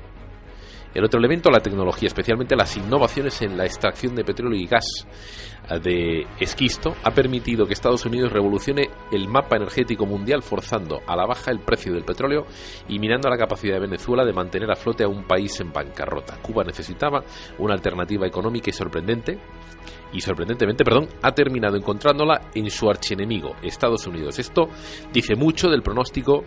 El otro elemento, la tecnología, especialmente las innovaciones en la extracción de petróleo y gas de esquisto, ha permitido que Estados Unidos revolucione el mapa energético mundial forzando a la baja el precio del petróleo y minando la capacidad de Venezuela de mantener a flote a un país en bancarrota. Cuba necesitaba una alternativa económica y sorprendente y sorprendentemente, perdón, ha terminado encontrándola en su archienemigo, Estados Unidos. Esto dice mucho del pronóstico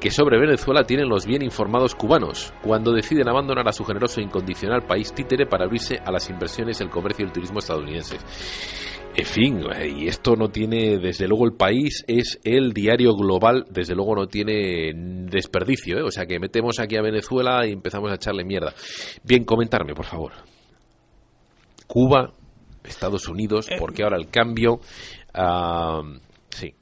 que sobre Venezuela tienen los bien informados cubanos cuando deciden abandonar a su generoso e incondicional país títere para abrirse a las inversiones, el comercio y el turismo estadounidenses. En fin, y esto no tiene, desde luego el país es el diario global, desde luego no tiene desperdicio, ¿eh? o sea que metemos aquí a Venezuela y empezamos a echarle mierda. Bien, comentarme, por favor. Cuba, Estados Unidos, eh, porque ahora el cambio... Ah, sí.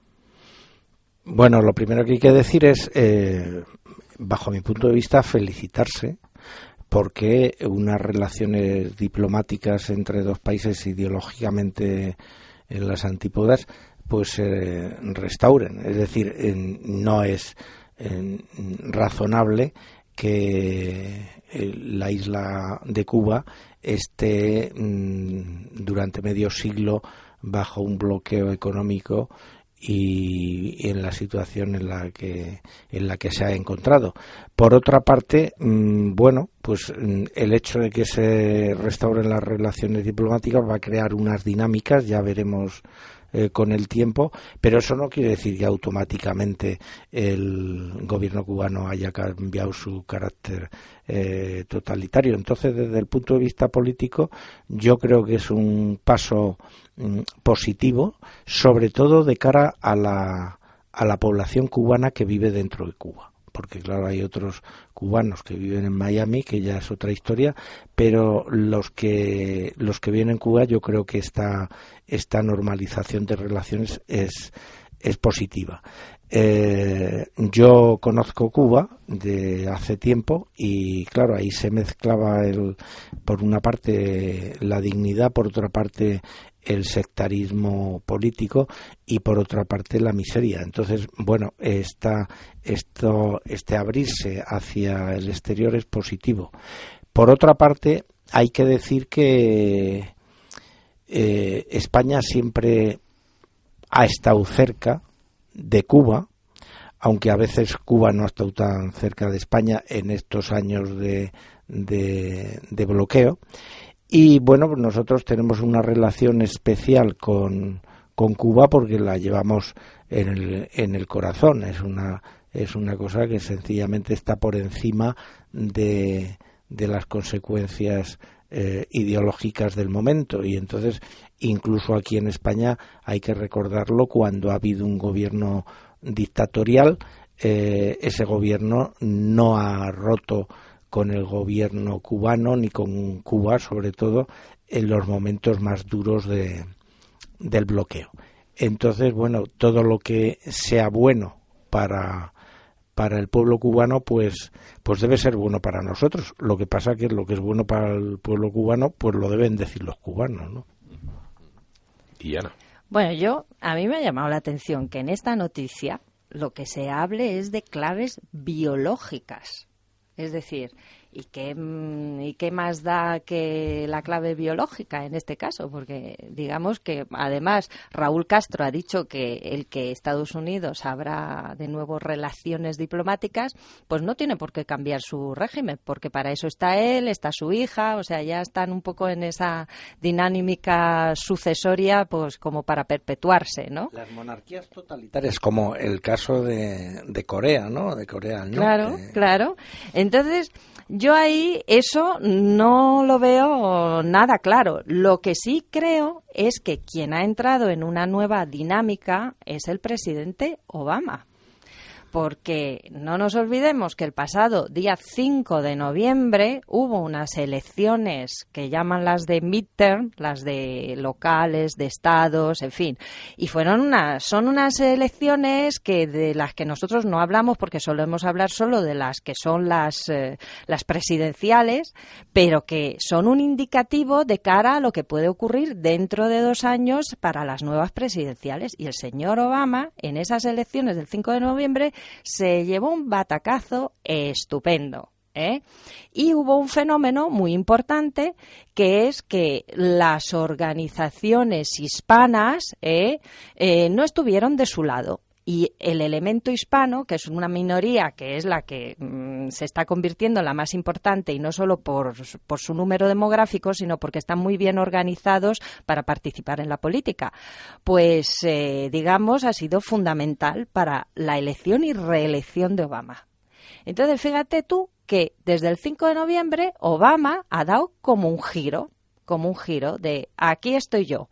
Bueno, lo primero que hay que decir es, eh, bajo mi punto de vista, felicitarse porque unas relaciones diplomáticas entre dos países ideológicamente en las antípodas pues se restauren. Es decir, no es razonable que la isla de Cuba esté mm, durante medio siglo bajo un bloqueo económico y, en la situación en la que en la que se ha encontrado. Por otra parte, mm, bueno, pues mm, el hecho de que se restauren las relaciones diplomáticas va a crear unas dinámicas, ya veremos eh, con el tiempo, pero eso no quiere decir que automáticamente el gobierno cubano haya cambiado su carácter eh, totalitario. Entonces, desde el punto de vista político, yo creo que es un paso mm, positivo, sobre todo de cara a la, a la población cubana que vive dentro de Cuba porque claro, hay otros cubanos que viven en Miami, que ya es otra historia, pero los que, los que viven en Cuba, yo creo que esta, esta normalización de relaciones es, es positiva. Eh, yo conozco Cuba de hace tiempo y claro, ahí se mezclaba el, por una parte la dignidad, por otra parte el sectarismo político y por otra parte la miseria. Entonces, bueno, esta, esto, este abrirse hacia el exterior es positivo. Por otra parte, hay que decir que eh, España siempre ha estado cerca de Cuba, aunque a veces Cuba no ha estado tan cerca de España en estos años de, de, bloqueo. Y bueno, pues nosotros tenemos una relación especial con, con Cuba porque la llevamos en el, en el corazón. Es una, es una cosa que sencillamente está por encima de, de las consecuencias eh, ideológicas del momento y entonces incluso aquí en España hay que recordarlo cuando ha habido un gobierno dictatorial eh, ese gobierno no ha roto con el gobierno cubano ni con Cuba sobre todo en los momentos más duros de, del bloqueo entonces bueno todo lo que sea bueno para para el pueblo cubano, pues, pues debe ser bueno para nosotros. Lo que pasa que lo que es bueno para el pueblo cubano, pues lo deben decir los cubanos, ¿no? Y Ana. Bueno, yo, a mí me ha llamado la atención que en esta noticia lo que se hable es de claves biológicas. Es decir, ¿Y qué, mm, ¿Y qué más da que la clave biológica en este caso? Porque digamos que además Raúl Castro ha dicho que el que Estados Unidos habrá de nuevo relaciones diplomáticas, pues no tiene por qué cambiar su régimen, porque para eso está él, está su hija, o sea, ya están un poco en esa dinámica sucesoria, pues como para perpetuarse, ¿no? Las monarquías totalitarias, como el caso de, de Corea, ¿no? De Corea Claro, claro. Entonces, yo ahí eso no lo veo nada claro. Lo que sí creo es que quien ha entrado en una nueva dinámica es el presidente Obama porque no nos olvidemos que el pasado día 5 de noviembre hubo unas elecciones que llaman las de midterm, las de locales, de estados, en fin, y fueron unas son unas elecciones que de las que nosotros no hablamos porque solemos hablar solo de las que son las eh, las presidenciales, pero que son un indicativo de cara a lo que puede ocurrir dentro de dos años para las nuevas presidenciales. Y el señor Obama en esas elecciones del 5 de noviembre se llevó un batacazo estupendo. ¿eh? Y hubo un fenómeno muy importante que es que las organizaciones hispanas ¿eh? Eh, no estuvieron de su lado y el elemento hispano, que es una minoría que es la que mm, se está convirtiendo en la más importante y no solo por, su número demográfico, sino porque están muy bien organizados para participar en la política, pues eh, digamos ha sido fundamental para la elección y reelección de Obama. Entonces, fíjate tú que desde el 5 de noviembre Obama ha dado como un giro como un giro de aquí estoy yo.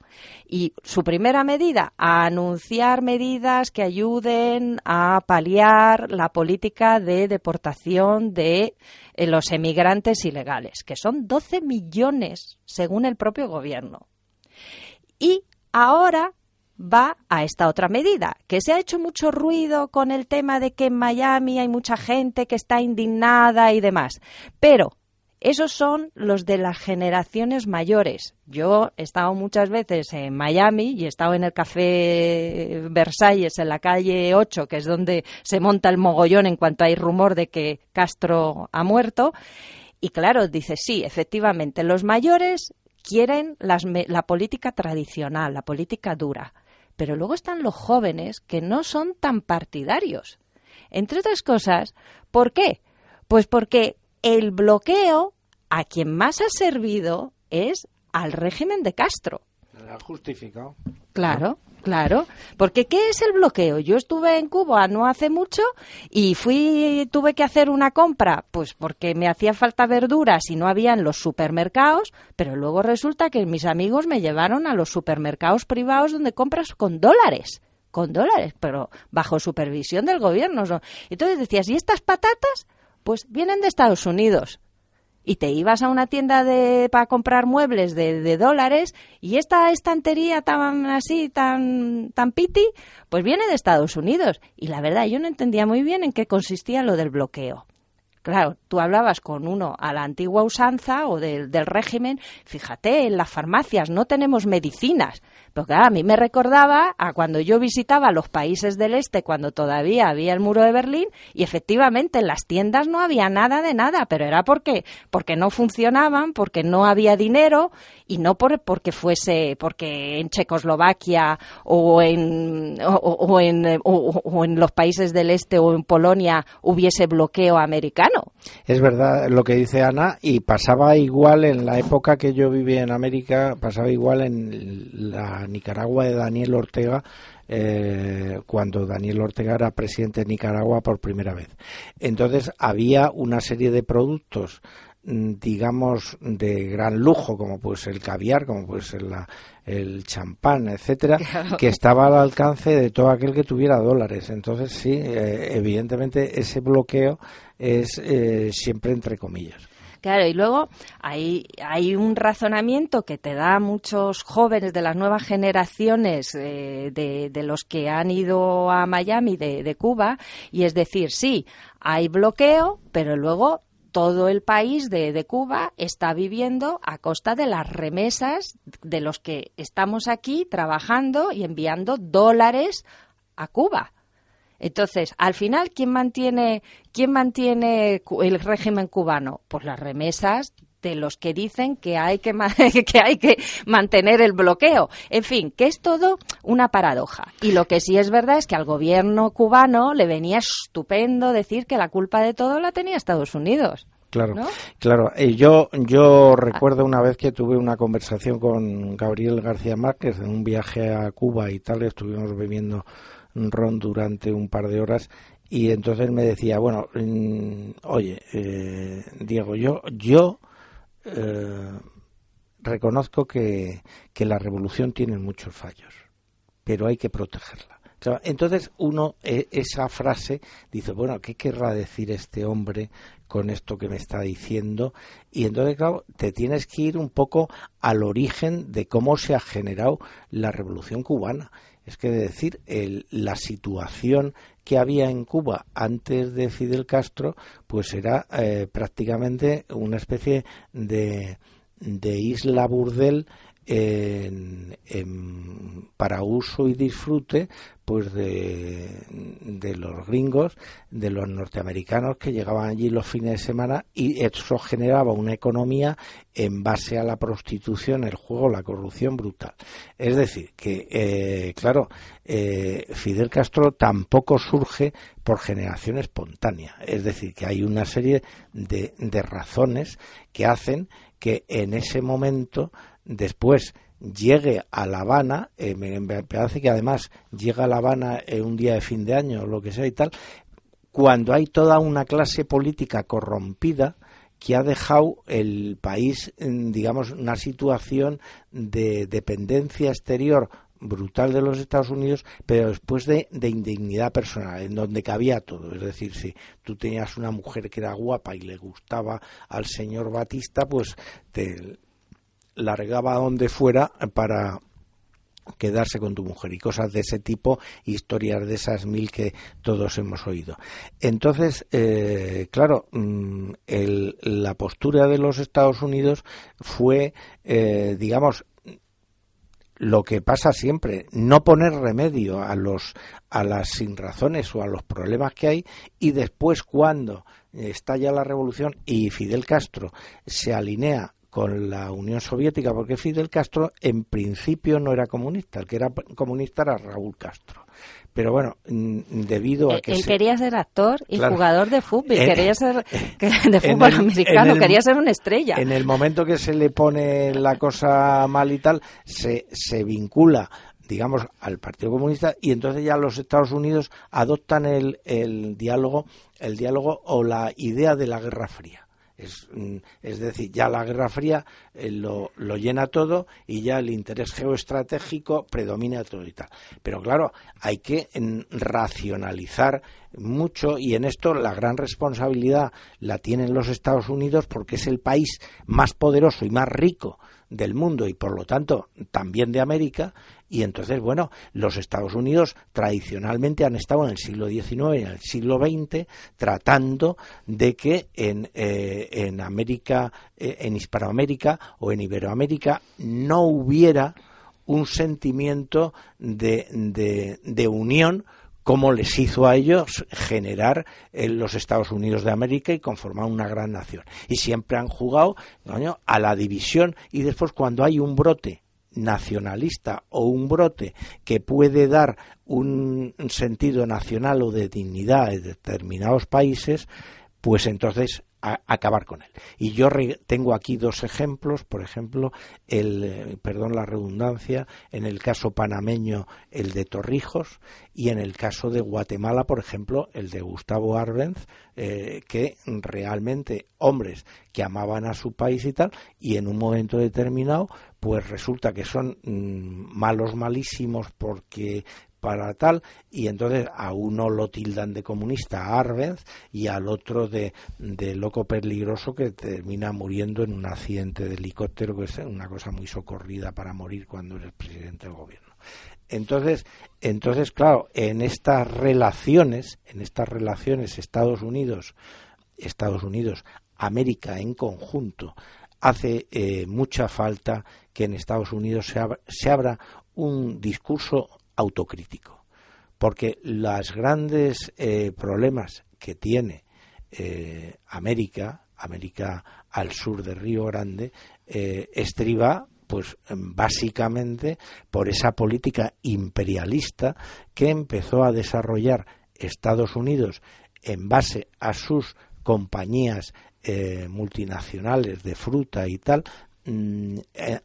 Y su primera medida, anunciar medidas que ayuden a paliar la política de deportación de eh, los emigrantes ilegales, que son 12 millones según el propio gobierno. Y ahora va a esta otra medida, que se ha hecho mucho ruido con el tema de que en Miami hay mucha gente que está indignada y demás. Pero esos son los de las generaciones mayores. Yo he estado muchas veces en Miami y he estado en el Café Versalles, en la calle 8, que es donde se monta el mogollón en cuanto hay rumor de que Castro ha muerto. Y claro, dice, sí, efectivamente, los mayores quieren la política tradicional, la política dura. Pero luego están los jóvenes que no son tan partidarios. Entre otras cosas, ¿por qué? Pues porque el bloqueo a quien más ha servido es al régimen de Castro. ha justificado. Claro, claro. Porque ¿qué es el bloqueo? Yo estuve en Cuba no hace mucho y fui, tuve que hacer una compra, pues porque me hacía falta verduras y no había en los supermercados, pero luego resulta que mis amigos me llevaron a los supermercados privados donde compras con dólares con dólares, pero bajo supervisión del gobierno. Entonces decías, ¿y estas patatas? Pues vienen de Estados Unidos. Y te ibas a una tienda de, para comprar muebles de, dólares y esta estantería tan así, tan, tan piti, pues viene de Estados Unidos. Y la verdad, yo no entendía muy bien en qué consistía lo del bloqueo. Claro, tú hablabas con uno a la antigua usanza o del, del régimen, fíjate, en las farmacias no tenemos medicinas, porque a mí me recordaba a cuando yo visitaba los países del este, cuando todavía había el muro de Berlín, y efectivamente en las tiendas no había nada de nada, pero era porque, porque no funcionaban, porque no había dinero y no por, porque fuese, porque en Checoslovaquia o en, o, en, o en los países del este o en Polonia hubiese bloqueo americano. Es verdad lo que dice Ana, y pasaba igual en la época que yo vivía en América, pasaba igual en la Nicaragua de Daniel Ortega eh, cuando Daniel Ortega era presidente de Nicaragua por primera vez. Entonces había una serie de productos digamos de gran lujo como pues el caviar como pues el, el champán etcétera que estaba al alcance de todo aquel que tuviera dólares. Entonces sí eh, evidentemente ese bloqueo es eh, siempre entre comillas. Claro, y luego hay, hay un razonamiento que te da muchos jóvenes de las nuevas generaciones eh, de, los que han ido a Miami de, de Cuba, y es decir, sí, hay bloqueo, pero luego todo el país de, de, Cuba está viviendo a costa de las remesas de los que estamos aquí trabajando y enviando dólares a Cuba. Entonces, al final, ¿quién mantiene, quién mantiene el régimen cubano? Pues las remesas de los que dicen que hay que, que hay que mantener el bloqueo. En fin, que es todo una paradoja. Y lo que sí es verdad es que al gobierno cubano le venía estupendo decir que la culpa de todo la tenía Estados Unidos. Claro, claro. Eh, yo, yo recuerdo una vez que tuve una conversación con Gabriel García Márquez en un viaje a Cuba y tal, estuvimos bebiendo ron durante un par de horas y entonces me decía, bueno, mm, oye, eh, Diego, yo, yo eh, reconozco que, que la revolución tiene muchos fallos, pero hay que protegerla. Entonces uno, e, esa frase, dice, bueno, ¿qué querrá decir este hombre con esto que me está diciendo? Y entonces, claro, te tienes que ir un poco al origen de cómo se ha generado la revolución cubana es que decir, la situación que había en Cuba antes de Fidel Castro, pues era eh, prácticamente una especie de, de isla burdel para uso y disfrute pues de, de, los gringos, de los norteamericanos que llegaban allí los fines de semana y eso generaba una economía en base a la prostitución, el juego, la corrupción brutal. Es decir, que eh, claro, eh, Fidel Castro tampoco surge por generación espontánea. Es decir, que hay una serie de razones que hacen que en ese momento después llegue a La Habana, eh, me, parece que además llega a La Habana en un día de fin de año o lo que sea y tal, cuando hay toda una clase política corrompida que ha dejado el país en, digamos, una situación de dependencia exterior brutal de los Estados Unidos, pero después de, de, indignidad personal, en donde cabía todo. Es decir, si tú tenías una mujer que era guapa y le gustaba al señor Batista, pues te, largaba donde fuera para quedarse con tu mujer y cosas de ese tipo, historias de esas mil que todos hemos oído. Entonces, eh, claro, mm, la postura de los Estados Unidos fue, eh, digamos, lo que pasa siempre, no poner remedio a los a las sinrazones o a los problemas que hay y después cuando estalla la revolución y Fidel Castro se alinea con la Unión Soviética, porque Fidel Castro en principio no era comunista, el que era comunista era Raúl Castro. Pero bueno, mm, debido a eh, que... Él quería ser actor y jugador de fútbol, quería ser de fútbol americano, quería ser una estrella. En el momento que se le pone la cosa mal y tal, se, se vincula digamos, al Partido Comunista y entonces ya los Estados Unidos adoptan el, el diálogo, el diálogo o la idea de la Guerra Fría Es, mm, es decir, ya la Guerra Fría eh, lo, lo, llena todo y ya el interés geoestratégico predomina todo y tal. Pero claro, hay que racionalizar mucho y en esto la gran responsabilidad la tienen los Estados Unidos porque es el país más poderoso y más rico del mundo y por lo tanto también de América y entonces bueno los Estados Unidos tradicionalmente han estado en el siglo XIX y en el siglo XX tratando de que en, eh, en América eh, en Hispanoamérica o en Iberoamérica no hubiera un sentimiento de, de, de unión cómo les hizo a ellos generar en los Estados Unidos de América y conformar una gran nación. Y siempre han jugado a la división y después cuando hay un brote nacionalista o un brote que puede dar un sentido nacional o de dignidad a determinados países, pues entonces acabar con él. Y yo tengo aquí dos ejemplos, por ejemplo, el, eh, perdón la redundancia, en el caso panameño el de Torrijos y en el caso de Guatemala, por ejemplo, el de Gustavo Arbenz, eh, que realmente hombres que amaban a su país y tal, y en un momento determinado, pues resulta que son mm, malos malísimos porque para tal, y entonces a uno lo tildan de comunista, Arbenz, y al otro de, de, loco peligroso que termina muriendo en un accidente de helicóptero, que es una cosa muy socorrida para morir cuando eres presidente del gobierno. Entonces, entonces, claro, en estas relaciones, en estas relaciones Estados Unidos, Estados Unidos, América en conjunto, hace eh, mucha falta que en Estados Unidos se abra, se abra un discurso autocrítico. Porque los grandes eh, problemas que tiene eh, América, América al sur de Río Grande, eh, estriba pues básicamente por esa política imperialista que empezó a desarrollar Estados Unidos en base a sus compañías multinacionales de fruta y tal mm,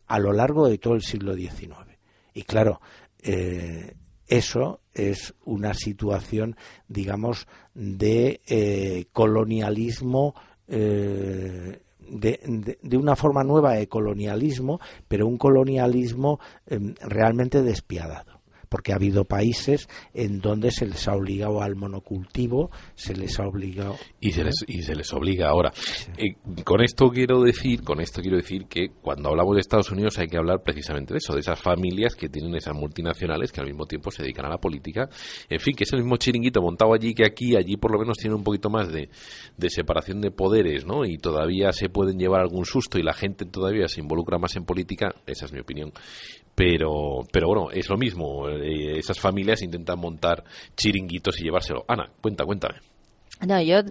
a lo largo de todo el siglo XIX. Y claro, eh, eso es una situación, digamos, de eh, colonialismo, eh, de, una forma nueva de colonialismo, pero un colonialismo em, realmente despiadado porque ha habido países en donde se les ha obligado al monocultivo, se les ha obligado y se les y se les obliga ahora. Eh, con esto quiero decir, con esto quiero decir que cuando hablamos de Estados Unidos hay que hablar precisamente de eso, de esas familias que tienen esas multinacionales que al mismo tiempo se dedican a la política, en fin, que es el mismo chiringuito montado allí que aquí, allí por lo menos tiene un poquito más de, de separación de poderes, ¿no? Y todavía se pueden llevar algún susto y la gente todavía se involucra más en política, esa es mi opinión pero pero bueno es lo mismo. Eh, esas familias intentan montar chiringuitos y llevárselo. Ana cuenta cuéntame. No yo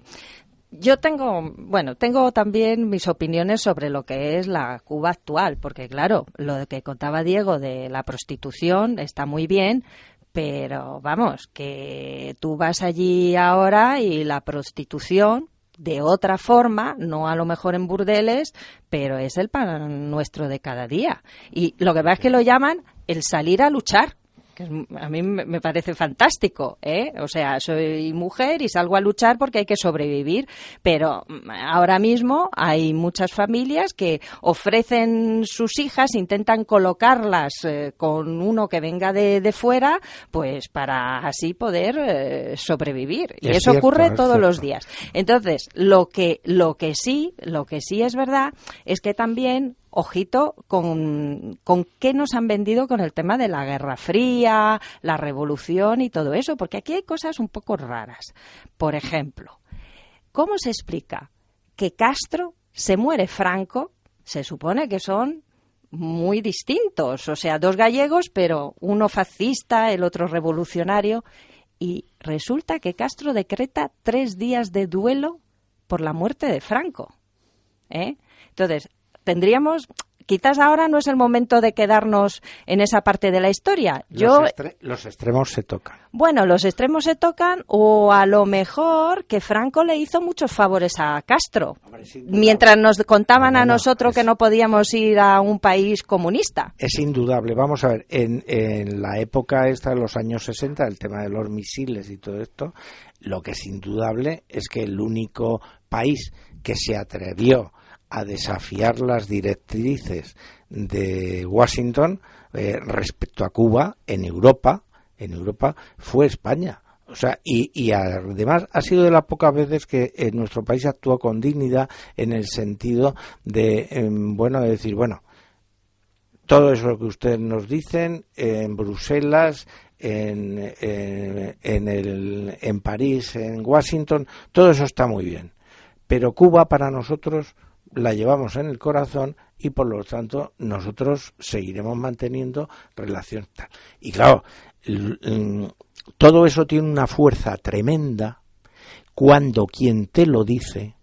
yo tengo, bueno, tengo también mis opiniones sobre lo que es la Cuba actual, porque claro, lo que contaba Diego de la prostitución está muy bien, pero vamos, que tú vas allí ahora y la prostitución de otra forma, no a lo mejor en burdeles, pero es el pan nuestro de cada día. Y lo que pasa es que lo llaman el salir a luchar que a mí me parece fantástico, ¿eh? O sea, soy mujer y salgo a luchar porque hay que sobrevivir, pero mm, ahora mismo hay muchas familias que ofrecen sus hijas, intentan colocarlas eh, con uno que venga de, de, fuera, pues para así poder eh, sobrevivir. Y eso ocurre todos los días. Entonces, lo que, lo que sí, lo que sí es verdad es que también ojito con, con qué nos han vendido con el tema de la Guerra Fría, la revolución y todo eso, porque aquí hay cosas un poco raras. Por ejemplo, ¿cómo se explica que Castro se muere Franco? Se supone que son muy distintos, o sea, dos gallegos, pero uno fascista, el otro revolucionario, y resulta que Castro decreta tres días de duelo por la muerte de Franco. ¿eh? Entonces, tendríamos quizás ahora no es el momento de quedarnos en esa parte de la historia. Yo, los, extremos se tocan. Bueno, los extremos se tocan o a lo mejor que Franco le hizo muchos favores a Castro, mientras nos contaban a nosotros que no podíamos ir a un país comunista. Es indudable. Vamos a ver, en, en la época esta de los años 60, el tema de los misiles y todo esto, lo que es indudable es que el único país que se atrevió a desafiar las directrices de Washington eh, respecto a Cuba en Europa, en Europa fue España. O sea, y, y, además ha sido de las pocas veces que en nuestro país actúa con dignidad en el sentido de, em, bueno, de decir, bueno, todo eso que ustedes nos dicen en Bruselas, en, eh, en, el, en París, en Washington, todo eso está muy bien. Pero Cuba para nosotros la llevamos en el corazón y por lo tanto nosotros seguiremos manteniendo relaciones. Y claro, todo eso tiene una fuerza tremenda cuando quien te lo dice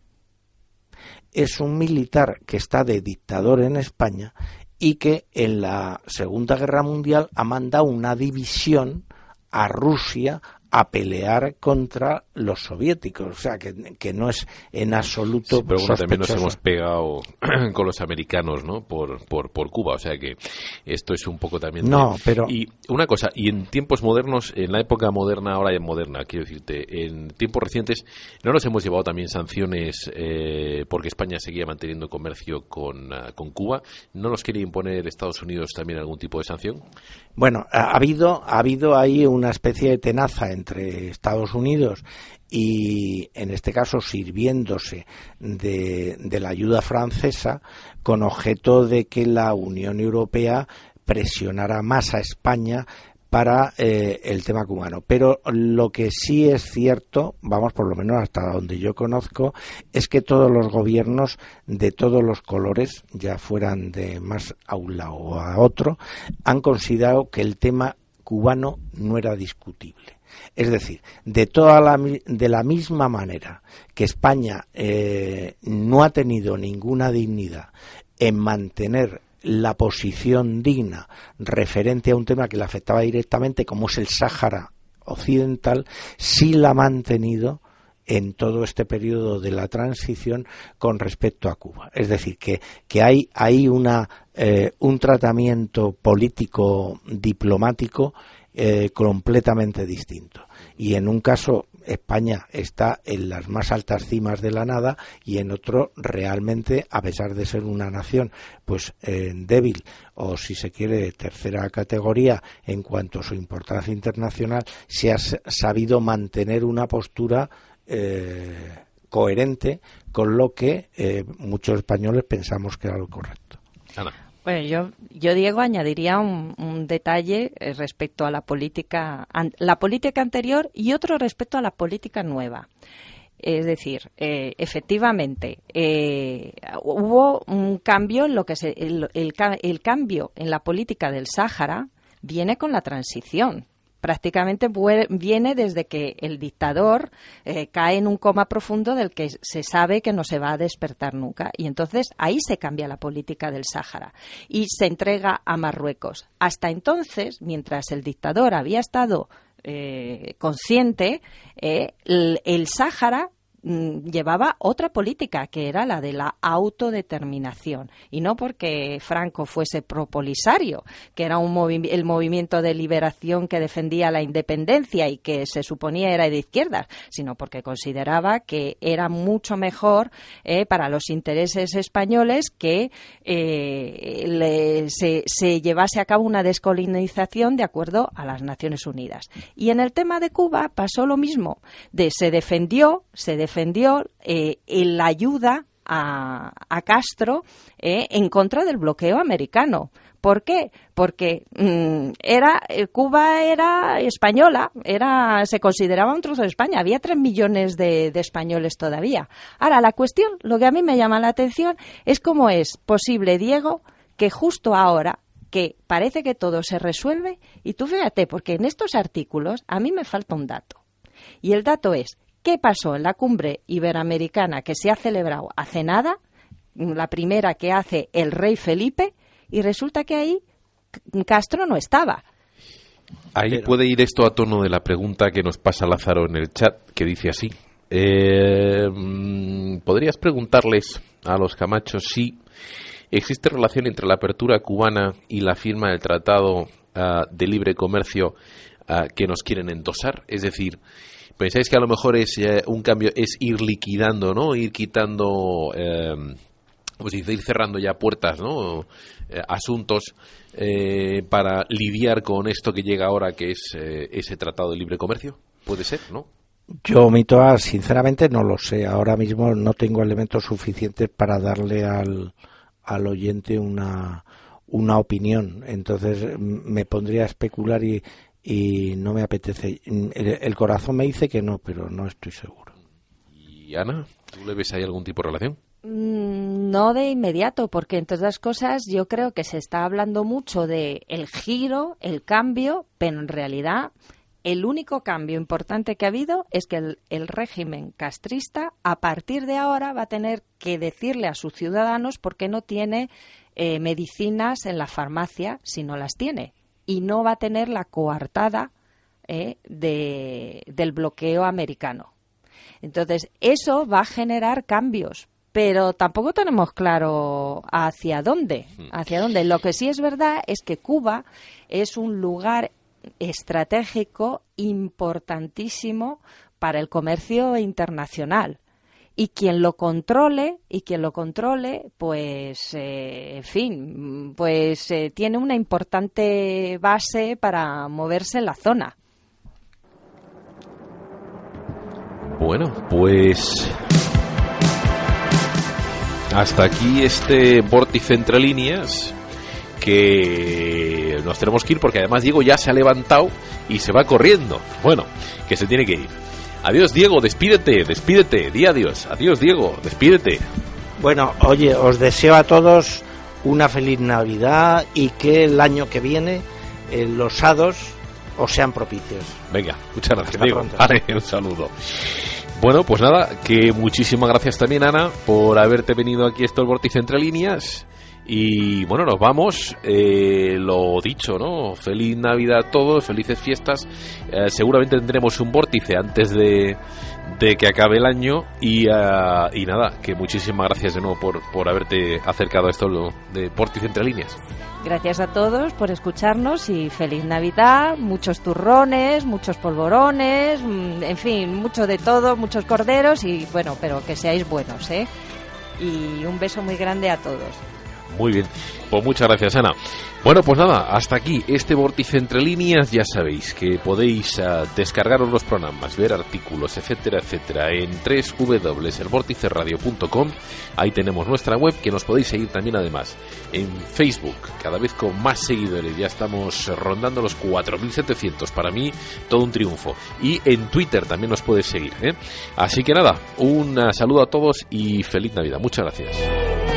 es un militar que está de dictador en España y que en la Segunda Guerra Mundial ha mandado una división a Rusia a pelear contra los soviéticos, o sea que, que no es en absoluto. Sí, pero bueno, también nos hemos pegado con los americanos, ¿no? Por, por, por Cuba, o sea que esto es un poco también. No, pero. Y una cosa, y en tiempos modernos, en la época moderna, ahora es moderna, quiero decirte, en tiempos recientes, ¿no nos hemos llevado también sanciones eh, porque España seguía manteniendo comercio con, uh, con Cuba? ¿No nos quiere imponer Estados Unidos también algún tipo de sanción? Bueno, ha habido, ha habido ahí una especie de tenaza entre Estados Unidos y, en este caso, sirviéndose de, la ayuda francesa con objeto de que la Unión Europea presionara más a España para eh, el tema cubano. Pero lo que sí es cierto, vamos por lo menos hasta donde yo conozco, es que todos los gobiernos de todos los colores, ya fueran de más a un lado o a otro, han considerado que el tema cubano no era discutible. Es decir, de, toda la, de la misma manera que España eh, no ha tenido ninguna dignidad en mantener la posición digna referente a un tema que le afectaba directamente, como es el Sáhara Occidental, sí la ha mantenido en todo este periodo de la transición con respecto a Cuba. Es decir, que, que hay, hay una, eh, un tratamiento político diplomático eh, completamente distinto. Y en un caso España está en las más altas cimas de la nada y en otro realmente, a pesar de ser una nación pues eh, débil o si se quiere tercera categoría en cuanto a su importancia internacional, se ha sabido mantener una postura eh, coherente con lo que eh, muchos españoles pensamos que era lo correcto. Bueno, yo, yo Diego, añadiría un, detalle eh, respecto a la política, la política anterior y otro respecto a la política nueva. Es decir, eh, efectivamente, eh, hubo un cambio en lo que se, el, cambio en la política del Sáhara viene con la transición prácticamente viene desde que el dictador eh, cae en un coma profundo del que se sabe que no se va a despertar nunca. Y entonces ahí se cambia la política del Sáhara y se entrega a Marruecos. Hasta entonces, mientras el dictador había estado eh, consciente, eh, el Sáhara Mm, llevaba otra política, que era la de la autodeterminación. Y no porque Franco fuese propolisario, que era un el movimiento de liberación que defendía la independencia y que se suponía era de izquierdas, sino porque consideraba que era mucho mejor eh, para los intereses españoles que eh, se, se llevase a cabo una descolonización de acuerdo a las Naciones Unidas. Y en el tema de Cuba pasó lo mismo. Se defendió, se defendió defendió eh, la ayuda a, Castro eh, en contra del bloqueo americano. ¿Por qué? Porque mm, era eh, Cuba era española, era se consideraba un trozo de España. Había tres millones de, de, españoles todavía. Ahora la cuestión, lo que a mí me llama la atención es cómo es posible, Diego, que justo ahora que parece que todo se resuelve y tú fíjate, porque en estos artículos a mí me falta un dato. Y el dato es ¿Qué pasó en la cumbre iberoamericana que se ha celebrado hace nada? la primera que hace el rey Felipe, y resulta que ahí Castro no estaba. Ahí puede ir esto a tono de la pregunta que nos pasa Lázaro en el chat, que dice así. Eh, mm, ¿Podrías preguntarles a los camachos si existe relación entre la apertura cubana y la firma del Tratado ah, de Libre Comercio ah, que nos quieren endosar? Es decir, ¿pensáis que a lo mejor es eh, un cambio, es ir liquidando, ¿no? Ir quitando... Eh, pues ir cerrando ya puertas, ¿no? Eh, asuntos eh, para lidiar con esto que llega ahora, que es eh, ese tratado de libre comercio. Puede ser, ¿no? Yo, Mitoa, sinceramente no lo sé. Ahora mismo no tengo elementos suficientes para darle al, al oyente una, una opinión. Entonces me pondría a especular y, y no me apetece. El, corazón me dice que no, pero no estoy seguro. ¿Y Ana? ¿Tú le ves ahí algún tipo de relación? Mm, no de inmediato, porque en todas las cosas yo creo que se está hablando mucho de el giro, el cambio, pero en realidad el único cambio importante que ha habido es que el, régimen castrista a partir de ahora va a tener que decirle a sus ciudadanos por qué no tiene eh, medicinas en la farmacia si no las tiene y no va a tener la coartada eh, del bloqueo americano. Entonces, eso va a generar cambios, pero tampoco tenemos claro hacia dónde, hmm. hacia dónde. Lo que sí es verdad es que Cuba es un lugar estratégico importantísimo para el comercio internacional y quien lo controle y quien lo controle pues eh, en fin pues eh, tiene una importante base para moverse en la zona bueno pues hasta aquí este vórtice entre líneas que nos tenemos que ir porque además Diego ya se ha levantado y se va corriendo. Bueno, que se tiene que ir. Adiós Diego, despídete, despídete, di adiós. Adiós Diego, despídete. Bueno, oye, os deseo a todos una feliz Navidad y que el año que viene eh, los hados os sean propicios. Venga, muchas gracias Diego. Vale, un saludo. Bueno, pues nada, que muchísimas gracias también, Ana, por haberte venido aquí a esto el Vórtice Entre Líneas. Y bueno, nos vamos. Eh, lo dicho, ¿no? Feliz Navidad a todos, felices fiestas. Eh, seguramente tendremos un vórtice antes de, de que acabe el año. Y, uh, y nada, que muchísimas gracias de nuevo por, por haberte acercado a esto de Vórtice Entre Líneas. Gracias a todos por escucharnos y feliz Navidad, muchos turrones, muchos polvorones, mm, en fin, mucho de todo, muchos corderos y bueno, pero que seáis buenos, ¿eh? Y un beso muy grande a todos. Muy bien, pues muchas gracias Ana. Bueno, pues nada, hasta aquí este vórtice entre líneas. Ya sabéis que podéis uh, descargaros los programas, ver artículos, etcétera, etcétera, en www.elvorticeradio.com. Ahí tenemos nuestra web que nos podéis seguir también además en Facebook, cada vez con más seguidores. Ya estamos rondando los 4.700. Para mí, todo un triunfo. Y en Twitter también nos podéis seguir. ¿eh? Así que nada, un saludo a todos y feliz Navidad. Muchas gracias.